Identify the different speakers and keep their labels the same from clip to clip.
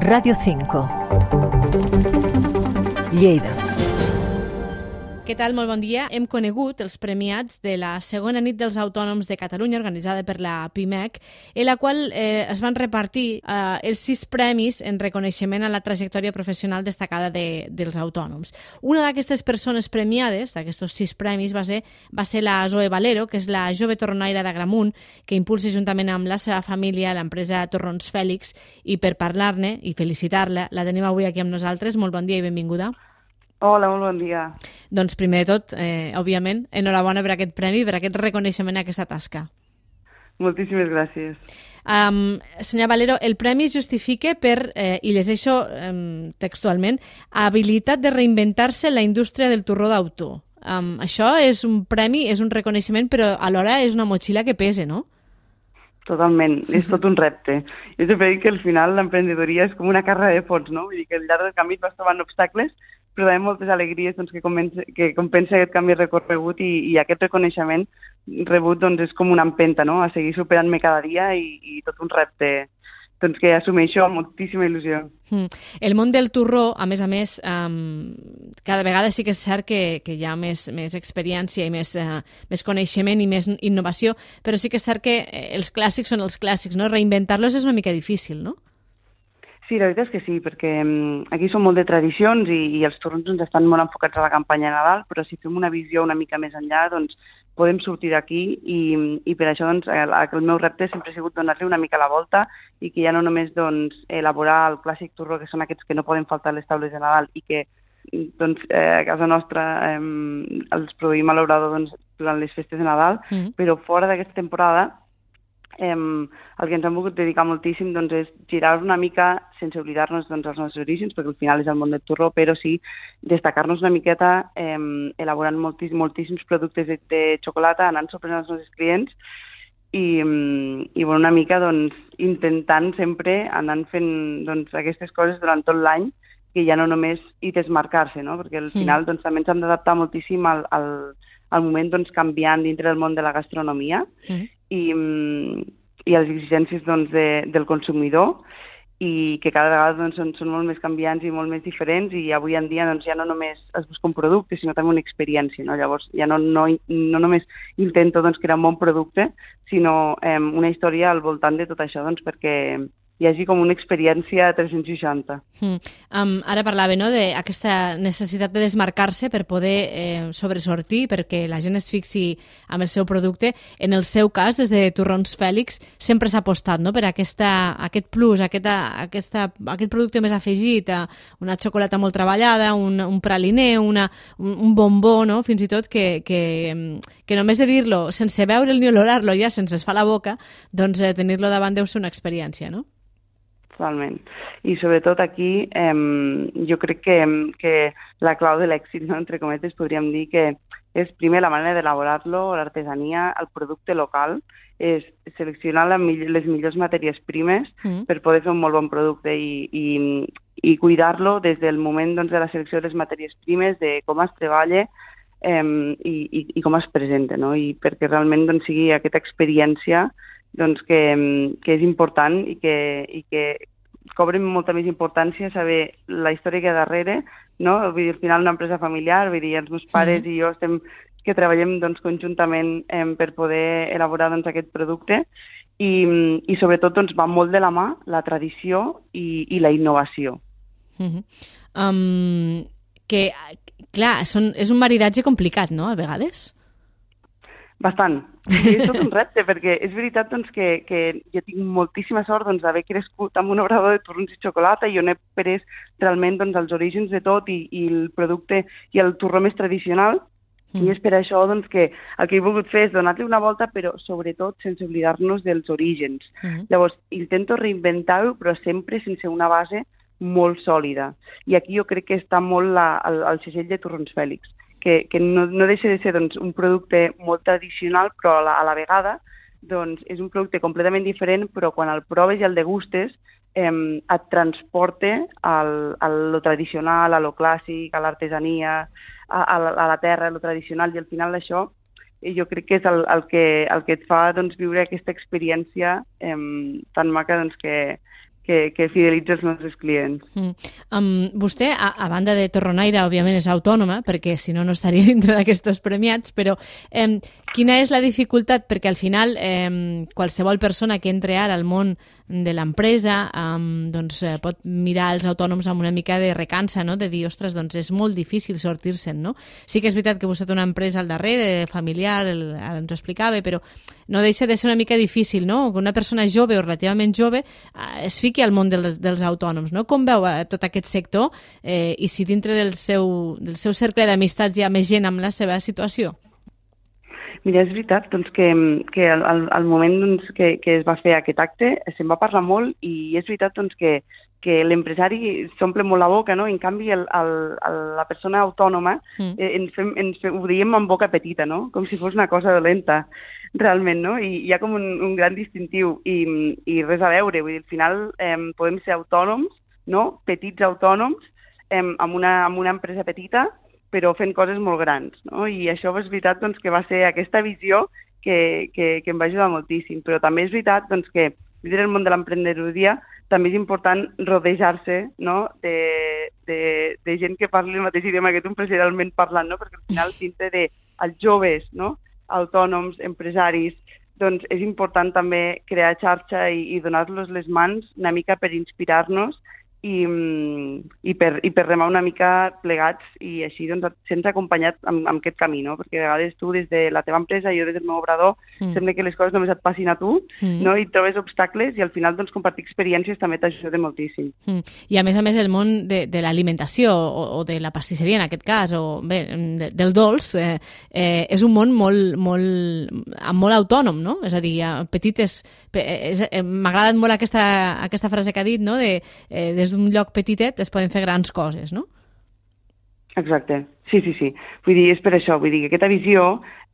Speaker 1: Radio 5. Lleida.
Speaker 2: Què tal? Molt bon dia. Hem conegut els premiats de la segona nit dels autònoms de Catalunya, organitzada per la PIMEC, en la qual eh, es van repartir eh, els sis premis en reconeixement a la trajectòria professional destacada de, dels autònoms. Una d'aquestes persones premiades, d'aquests sis premis, va ser, va ser la Zoe Valero, que és la jove torronaire d'Agramunt, que impulsa juntament amb la seva família l'empresa Torrons Fèlix, i per parlar-ne i felicitar-la, la tenim avui aquí amb nosaltres. Molt bon dia i benvinguda.
Speaker 3: Hola, molt bon dia.
Speaker 2: Doncs primer de tot, eh, òbviament, enhorabona per aquest premi, per aquest reconeixement a aquesta tasca.
Speaker 3: Moltíssimes gràcies.
Speaker 2: Um, senyor Valero, el premi es justifica per, eh, i llegeixo um, textualment, habilitat de reinventar-se en la indústria del torró d'autor. Um, això és un premi, és un reconeixement, però alhora és una motxilla que pese, no?
Speaker 3: Totalment, és tot un repte. Jo sempre dic que al final l'emprenedoria és com una carrera de fons, no? Vull dir que al llarg del camí vas trobant obstacles, també moltes alegries doncs, que, compensa, que compensa aquest canvi recorregut i, i aquest reconeixement rebut doncs, és com una empenta no? a seguir superant-me cada dia i, i tot un repte doncs que assumeixo amb moltíssima il·lusió.
Speaker 2: Mm. El món del torró, a més a més, um, cada vegada sí que és cert que, que hi ha més, més experiència i més, uh, més coneixement i més innovació, però sí que és cert que eh, els clàssics són els clàssics, no? Reinventar-los és una mica difícil, no?
Speaker 3: Sí, la veritat és que sí, perquè um, aquí són molt de tradicions i, i els torrons doncs, estan molt enfocats a la campanya de Nadal, però si fem una visió una mica més enllà, doncs podem sortir d'aquí i, i per això doncs, el, el meu repte sempre ha sigut donar-li una mica la volta i que ja no només doncs, elaborar el clàssic torró, que són aquests que no poden faltar a les taules de Nadal i que doncs, eh, a casa nostra eh, els produïm a l'obrador doncs, durant les festes de Nadal, mm. però fora d'aquesta temporada eh, el que ens hem volgut dedicar moltíssim doncs, és girar una mica sense oblidar-nos doncs, dels nostres orígens, perquè al final és el món del turró, però sí destacar-nos una miqueta eh, elaborant moltíssims, moltíssims productes de, de xocolata, anant sorprenent els nostres clients i, i bueno, una mica doncs, intentant sempre anant fent doncs, aquestes coses durant tot l'any que ja no només i desmarcar-se, no? perquè al final mm. doncs, també ens hem d'adaptar moltíssim al, al, al moment doncs, canviant dintre del món de la gastronomia mm. I, i a les exigències doncs, de, del consumidor i que cada vegada doncs, són, són molt més canviants i molt més diferents i avui en dia doncs, ja no només es busca un producte, sinó també una experiència. No? Llavors ja no, no, no només intento doncs, crear un bon producte, sinó eh, una història al voltant de tot això, doncs, perquè hi hagi com una experiència 360. Mm.
Speaker 2: Um, ara parlava no, d'aquesta necessitat de desmarcar-se per poder eh, sobresortir, perquè la gent es fixi amb el seu producte. En el seu cas, des de Torrons Fèlix, sempre s'ha apostat no, per aquesta, aquest plus, aquesta, aquesta, aquest producte més afegit, una xocolata molt treballada, un, un praliner, una, un, un bombó, no? fins i tot que, que, que només de dir-lo, sense veure'l ni olorar-lo, ja se'ns desfà la boca, doncs eh, tenir-lo davant deu ser una experiència, no?
Speaker 3: Totalment. I sobretot aquí eh, jo crec que, que la clau de l'èxit, no, entre cometes, podríem dir que és primer la manera d'elaborar-lo, l'artesania, el producte local, és seleccionar la, les millors matèries primes mm. per poder fer un molt bon producte i, i, i cuidar-lo des del moment doncs, de la selecció de les matèries primes, de com es treballa eh, i, i, i com es presenta, no? i perquè realment doncs, sigui aquesta experiència doncs que, que és important i que, i que cobren molta més importància saber la història que hi ha darrere, no? Vull dir, al final una empresa familiar, vull dir, els meus pares mm. i jo estem que treballem doncs, conjuntament eh, per poder elaborar doncs, aquest producte i, i sobretot doncs, va molt de la mà la tradició i, i la innovació.
Speaker 2: Mm -hmm. um, que, clar, són, és un maridatge complicat, no?, a vegades?
Speaker 3: Bastant. Sí, és tot un repte, perquè és veritat doncs, que, que jo tinc moltíssima sort doncs, d'haver crescut amb un obrador de torrons i xocolata i on he pres realment doncs, els orígens de tot i, i el producte i el torró més tradicional. Mm. I és per això doncs, que el que he volgut fer és donar-li una volta, però sobretot sense oblidar-nos dels orígens. Mm. Llavors, intento reinventar-ho, però sempre sense una base molt sòlida. I aquí jo crec que està molt la, el, el segell de Torrons Fèlix que, que no, no deixa de ser doncs, un producte molt tradicional, però a la, a la vegada doncs, és un producte completament diferent, però quan el proves i el degustes eh, et transporta al, a lo tradicional, a lo clàssic, a l'artesania, a, a, a la terra, a lo tradicional, i al final això jo crec que és el, el, que, el que et fa doncs, viure aquesta experiència eh, tan maca doncs, que, que, que fidelitza els nostres clients.
Speaker 2: Mm. Um, vostè, a, a banda de Torronaire, òbviament és autònoma, perquè si no, no estaria dintre d'aquests premiats, però um, quina és la dificultat? Perquè al final um, qualsevol persona que entre ara al món de l'empresa um, doncs, eh, pot mirar els autònoms amb una mica de recança, no? de dir, ostres, doncs és molt difícil sortir-se'n, no? Sí que és veritat que vostè té una empresa al darrere, familiar, el, ens ho explicava, però no deixa de ser una mica difícil, no? Que una persona jove o relativament jove eh, es fiqui al món dels, dels autònoms, no? Com veu eh, tot aquest sector eh, i si dintre del seu, del seu cercle d'amistats hi ha més gent amb la seva situació?
Speaker 3: Mira, és veritat doncs, que, que al, al moment doncs, que, que es va fer aquest acte se'n va parlar molt i és veritat doncs, que, que l'empresari s'omple molt la boca, no? En canvi, el, el, el, la persona autònoma mm. eh, ens, fem, ens fem, ho diem amb boca petita, no? Com si fos una cosa dolenta, realment, no? I hi ha com un, un gran distintiu i, i res a veure. Vull dir, al final eh, podem ser autònoms, no? Petits autònoms, eh, amb, una, amb una empresa petita, però fent coses molt grans. No? I això és veritat doncs, que va ser aquesta visió que, que, que em va ajudar moltíssim. Però també és veritat doncs, que dintre del món de l'emprenedoria també és important rodejar-se no? de, de, de gent que parli el mateix idioma que tu empresarialment parlant, no? perquè al final dintre de els joves, no? Autònoms, empresaris, doncs és important també crear xarxa i, i donar-los les mans una mica per inspirar-nos i, i, per, i per remar una mica plegats i així doncs, sense acompanyat amb, amb aquest camí, no? perquè a vegades tu des de la teva empresa, jo des del meu obrador, mm. sembla que les coses només et passin a tu mm. no? i trobes obstacles i al final doncs, compartir experiències també t'ajuda moltíssim.
Speaker 2: Mm. I a més a més el món de, de l'alimentació o, o de la pastisseria en aquest cas, o bé, de, del dolç, eh, eh, és un món molt, molt, molt autònom, no? És a dir, petites... Eh, M'ha agradat molt aquesta, aquesta frase que ha dit, no? de, eh, des d'un lloc petitet es poden fer grans coses, no?
Speaker 3: Exacte, sí, sí, sí. Vull dir, és per això, vull dir que aquesta visió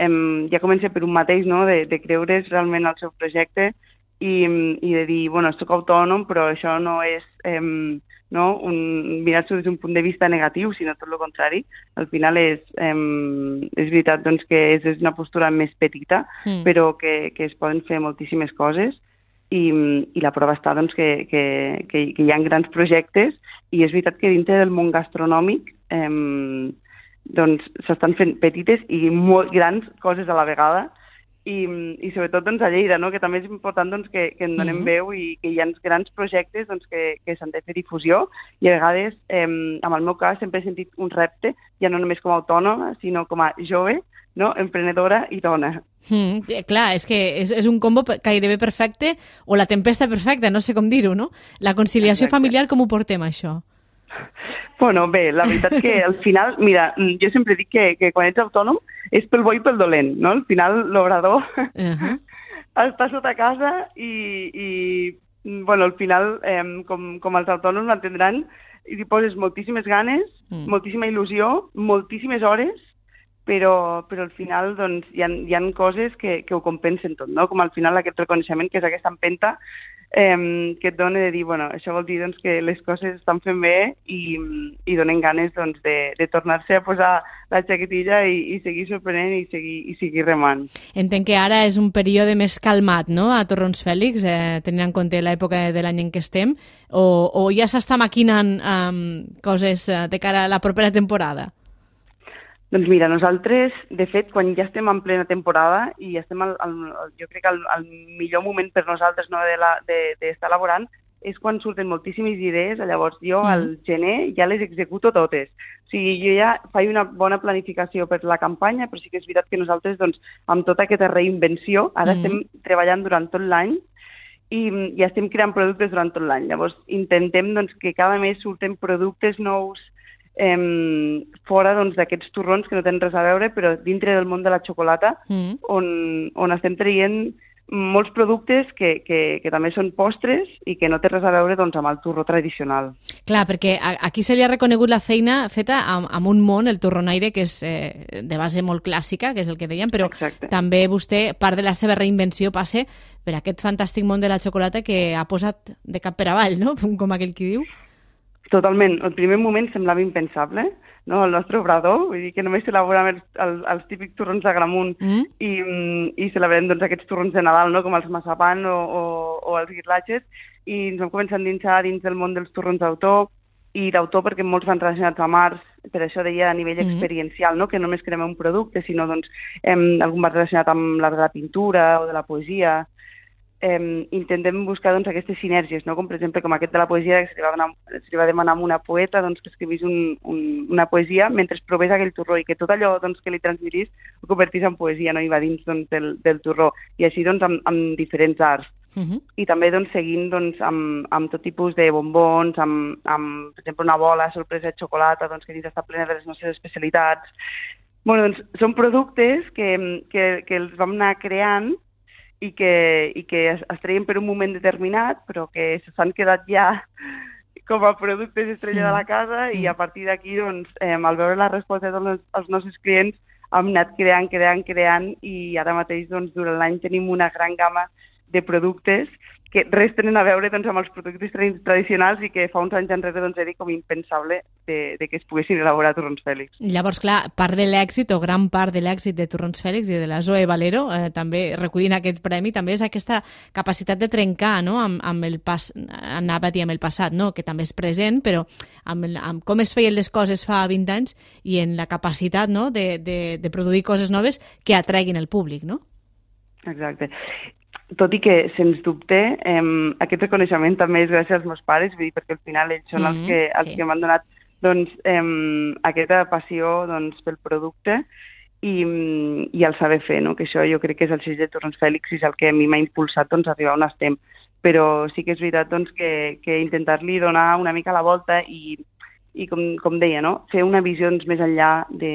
Speaker 3: em, ja comença per un mateix, no?, de, de creure's realment al seu projecte i, i de dir, bueno, soc autònom, però això no és em, no, un, mirar-s'ho des d'un punt de vista negatiu, sinó tot el contrari. Al final és, em, és veritat doncs, que és, és una postura més petita, mm. però que, que es poden fer moltíssimes coses i, i la prova està doncs, que, que, que, que hi ha grans projectes i és veritat que dintre del món gastronòmic eh, doncs s'estan fent petites i molt grans coses a la vegada i, i sobretot doncs, a Lleida, no? que també és important doncs, que, que en donem mm -hmm. veu i que hi ha grans projectes doncs, que, que s'han de fer difusió i a vegades, eh, en el meu cas, sempre he sentit un repte, ja no només com a autònoma, sinó com a jove, no? emprenedora i dona.
Speaker 2: Mm, clar, és que és, és un combo gairebé perfecte o la tempesta perfecta, no sé com dir-ho, no? La conciliació Exacte. familiar, com ho portem, això?
Speaker 3: Bueno, bé, la veritat que al final, mira, jo sempre dic que, que quan ets autònom és pel bo i pel dolent, no? Al final l'obrador uh -huh. està sota casa i, i bueno, al final, eh, com, com els autònoms l'entendran, hi poses moltíssimes ganes, mm. moltíssima il·lusió, moltíssimes hores però, però al final doncs, hi, ha, hi ha coses que, que ho compensen tot, no? com al final aquest reconeixement, que és aquesta empenta eh, que et dona de dir, bueno, això vol dir doncs, que les coses estan fent bé i, i donen ganes doncs, de, de tornar-se a posar la jaquetilla i, i seguir sorprenent i seguir, i seguir remant.
Speaker 2: Entenc que ara és un període més calmat, no?, a Torrons Fèlix, eh, tenint en compte l'època de l'any en què estem, o, o ja s'està maquinant eh, coses de cara a la propera temporada?
Speaker 3: Doncs mira, nosaltres, de fet, quan ja estem en plena temporada i estem, al, al, jo crec que el, el millor moment per nosaltres no, d'estar de de, de laborant és quan surten moltíssimes idees, llavors jo mm. al gener ja les executo totes. O sigui, jo ja faig una bona planificació per la campanya, però sí que és veritat que nosaltres, doncs, amb tota aquesta reinvenció, ara mm. estem treballant durant tot l'any i, i estem creant productes durant tot l'any. Llavors, intentem doncs, que cada mes surten productes nous, eh, fora doncs, d'aquests doncs, torrons que no tenen res a veure, però dintre del món de la xocolata, mm. on, on estem traient molts productes que, que, que també són postres i que no té res a veure doncs, amb el torró tradicional.
Speaker 2: Clar, perquè aquí se li ha reconegut la feina feta amb, amb un món, el torronaire, que és eh, de base molt clàssica, que és el que dèiem, però Exacte. també vostè, part de la seva reinvenció passa per aquest fantàstic món de la xocolata que ha posat de cap per avall, no? com aquell qui diu.
Speaker 3: Totalment. El primer moment semblava impensable, no? el nostre obrador, vull dir que només celebrem els, els, els típics torrons de Gramunt mm. i, i celebrem doncs, aquests torrons de Nadal, no? com els massapan o, o, o els guirlatges, i ens vam començar a endinsar dins del món dels torrons d'autor, i d'autor perquè molts van relacionats amb arts, per això deia a nivell mm -hmm. experiencial, no? que només creem un producte, sinó doncs, em, algun va relacionat amb l'art de la pintura o de la poesia, eh, intentem buscar doncs, aquestes sinergies, no? com per exemple com aquest de la poesia, que se li va, demanar, se li va demanar a una poeta doncs, que escrivís un, un, una poesia mentre provés aquell torró i que tot allò doncs, que li transmitís ho convertís en poesia no? i va dins doncs, del, del torró. I així doncs, amb, amb diferents arts. Uh -huh. I també doncs, seguint doncs, amb, amb tot tipus de bombons, amb, amb, per exemple, una bola sorpresa de xocolata doncs, que dins està plena de les nostres especialitats. Bueno, doncs, són productes que, que, que els vam anar creant i que, i que es, es treien per un moment determinat, però que s'han quedat ja com a productes estrella sí. de la casa sí. i a partir d'aquí, doncs, eh, al veure la resposta dels, dels nostres clients, hem anat creant, creant, creant i ara mateix, doncs, durant l'any tenim una gran gamma de productes que res tenen a veure doncs, amb els productes tradicionals i que fa uns anys enrere doncs, era com impensable de, de que es poguessin elaborar torrons Fèlix.
Speaker 2: Llavors, clar, part de l'èxit o gran part de l'èxit de Torrons Fèlix i de la Zoe Valero, eh, també recollint aquest premi, també és aquesta capacitat de trencar no? amb, amb el pas, anava a dir amb el passat, no? que també és present, però amb, el, amb com es feien les coses fa 20 anys i en la capacitat no? de, de, de produir coses noves que atreguin el públic, no?
Speaker 3: Exacte tot i que, sens dubte, eh, aquest reconeixement també és gràcies als meus pares, vull dir, perquè al final ells són sí, els que, els sí. que m'han donat doncs, eh, aquesta passió doncs, pel producte i, i el saber fer, no? que això jo crec que és el xeix de Torrons Fèlix i és el que a mi m'ha impulsat doncs, a arribar on estem. Però sí que és veritat doncs, que, que intentar-li donar una mica la volta i, i com, com deia, no? fer una visió doncs, més enllà de,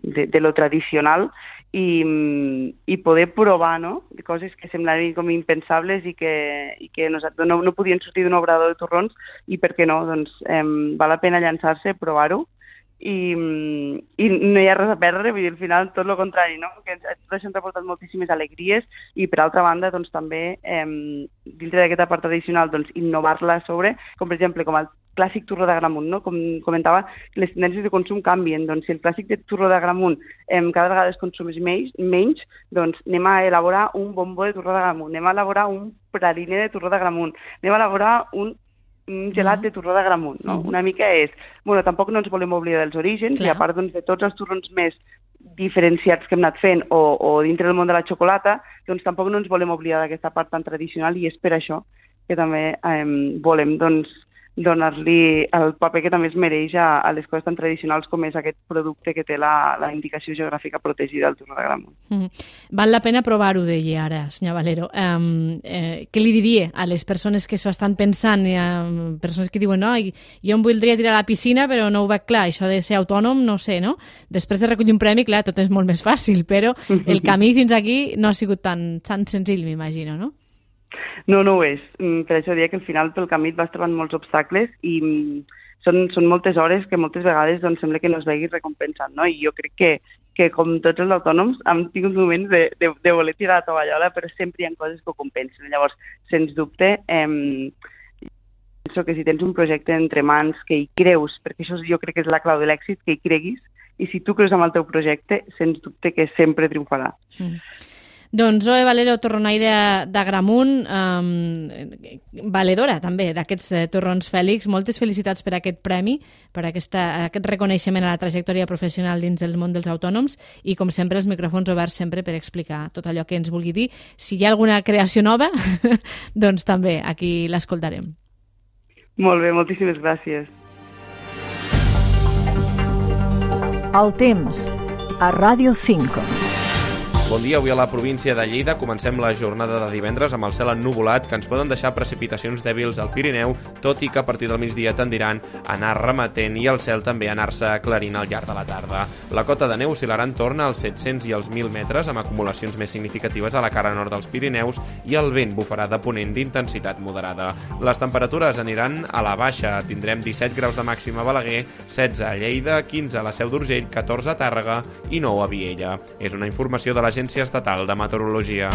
Speaker 3: de, de lo tradicional i, i poder provar no? coses que semblaven com impensables i que, i que no, no, no podien sortir d'un obrador de torrons i per què no, doncs eh, val la pena llançar-se, provar-ho i, i no hi ha res a perdre, vull dir, al final tot el contrari, no? que tot això ens ha portat moltíssimes alegries i per altra banda doncs també eh, dintre d'aquesta part tradicional doncs innovar-la sobre, com per exemple com el clàssic turró de gramunt, no? Com comentava, les tendències de consum canvien. Doncs si el clàssic de turró de gramunt eh, cada vegada es consumeix menys, menys, doncs anem a elaborar un bombó de turró de gramunt, anem a elaborar un praliné de turró de gramunt, anem a elaborar un un gelat de turró de gramunt, no? Uh -huh. Una mica és... Bueno, tampoc no ens volem oblidar dels orígens, Clar. i a part doncs, de tots els turrons més diferenciats que hem anat fent o, o dintre del món de la xocolata, doncs tampoc no ens volem oblidar d'aquesta part tan tradicional i és per això que també eh, volem doncs, donar-li el paper que també es mereix a, a les coses tan tradicionals com és aquest producte que té la, la indicació geogràfica protegida al Turó de Gramunt. Mm -hmm.
Speaker 2: Val la pena provar-ho, deia ara, senyor Valero. Um, eh, què li diria a les persones que s'ho estan pensant, um, persones que diuen no, jo em voldria tirar a la piscina però no ho veig clar, això de ser autònom, no sé, no? Després de recollir un premi, clar, tot és molt més fàcil, però el camí fins aquí no ha sigut tan, tan senzill, m'imagino, no?
Speaker 3: No, no ho és. Mm, per això diria que al final pel camí et vas trobant molts obstacles i mm, són, són moltes hores que moltes vegades doncs, sembla que no es vegi recompensant, no? I jo crec que, que com tots els autònoms hem tingut moments de, de, de voler tirar la tovallola, però sempre hi ha coses que ho compensen. Llavors, sens dubte, eh, penso que si tens un projecte entre mans que hi creus, perquè això jo crec que és la clau de l'èxit, que hi creguis, i si tu creus en el teu projecte, sens dubte que sempre triomfarà. Mm.
Speaker 2: Doncs Zoe Valero, torronaire de Gramunt, um, valedora també d'aquests eh, torrons Fèlix. Moltes felicitats per aquest premi, per aquesta, aquest reconeixement a la trajectòria professional dins del món dels autònoms i, com sempre, els micròfons oberts sempre per explicar tot allò que ens vulgui dir. Si hi ha alguna creació nova, doncs també aquí l'escoltarem.
Speaker 3: Molt bé, moltíssimes gràcies.
Speaker 1: El temps, a Ràdio 5.
Speaker 4: Bon dia, avui a la província de Lleida comencem la jornada de divendres amb el cel ennuvolat que ens poden deixar precipitacions dèbils al Pirineu, tot i que a partir del migdia tendiran a anar remetent i el cel també a anar-se aclarint al llarg de la tarda. La cota de neu oscil·larà en torn als 700 i els 1.000 metres amb acumulacions més significatives a la cara nord dels Pirineus i el vent bufarà de ponent d'intensitat moderada. Les temperatures aniran a la baixa. Tindrem 17 graus de màxima a Balaguer, 16 a Lleida, 15 a la Seu d'Urgell, 14 a Tàrrega i 9 a Viella. És una informació de l'Agència l'Agència Estatal de Meteorologia.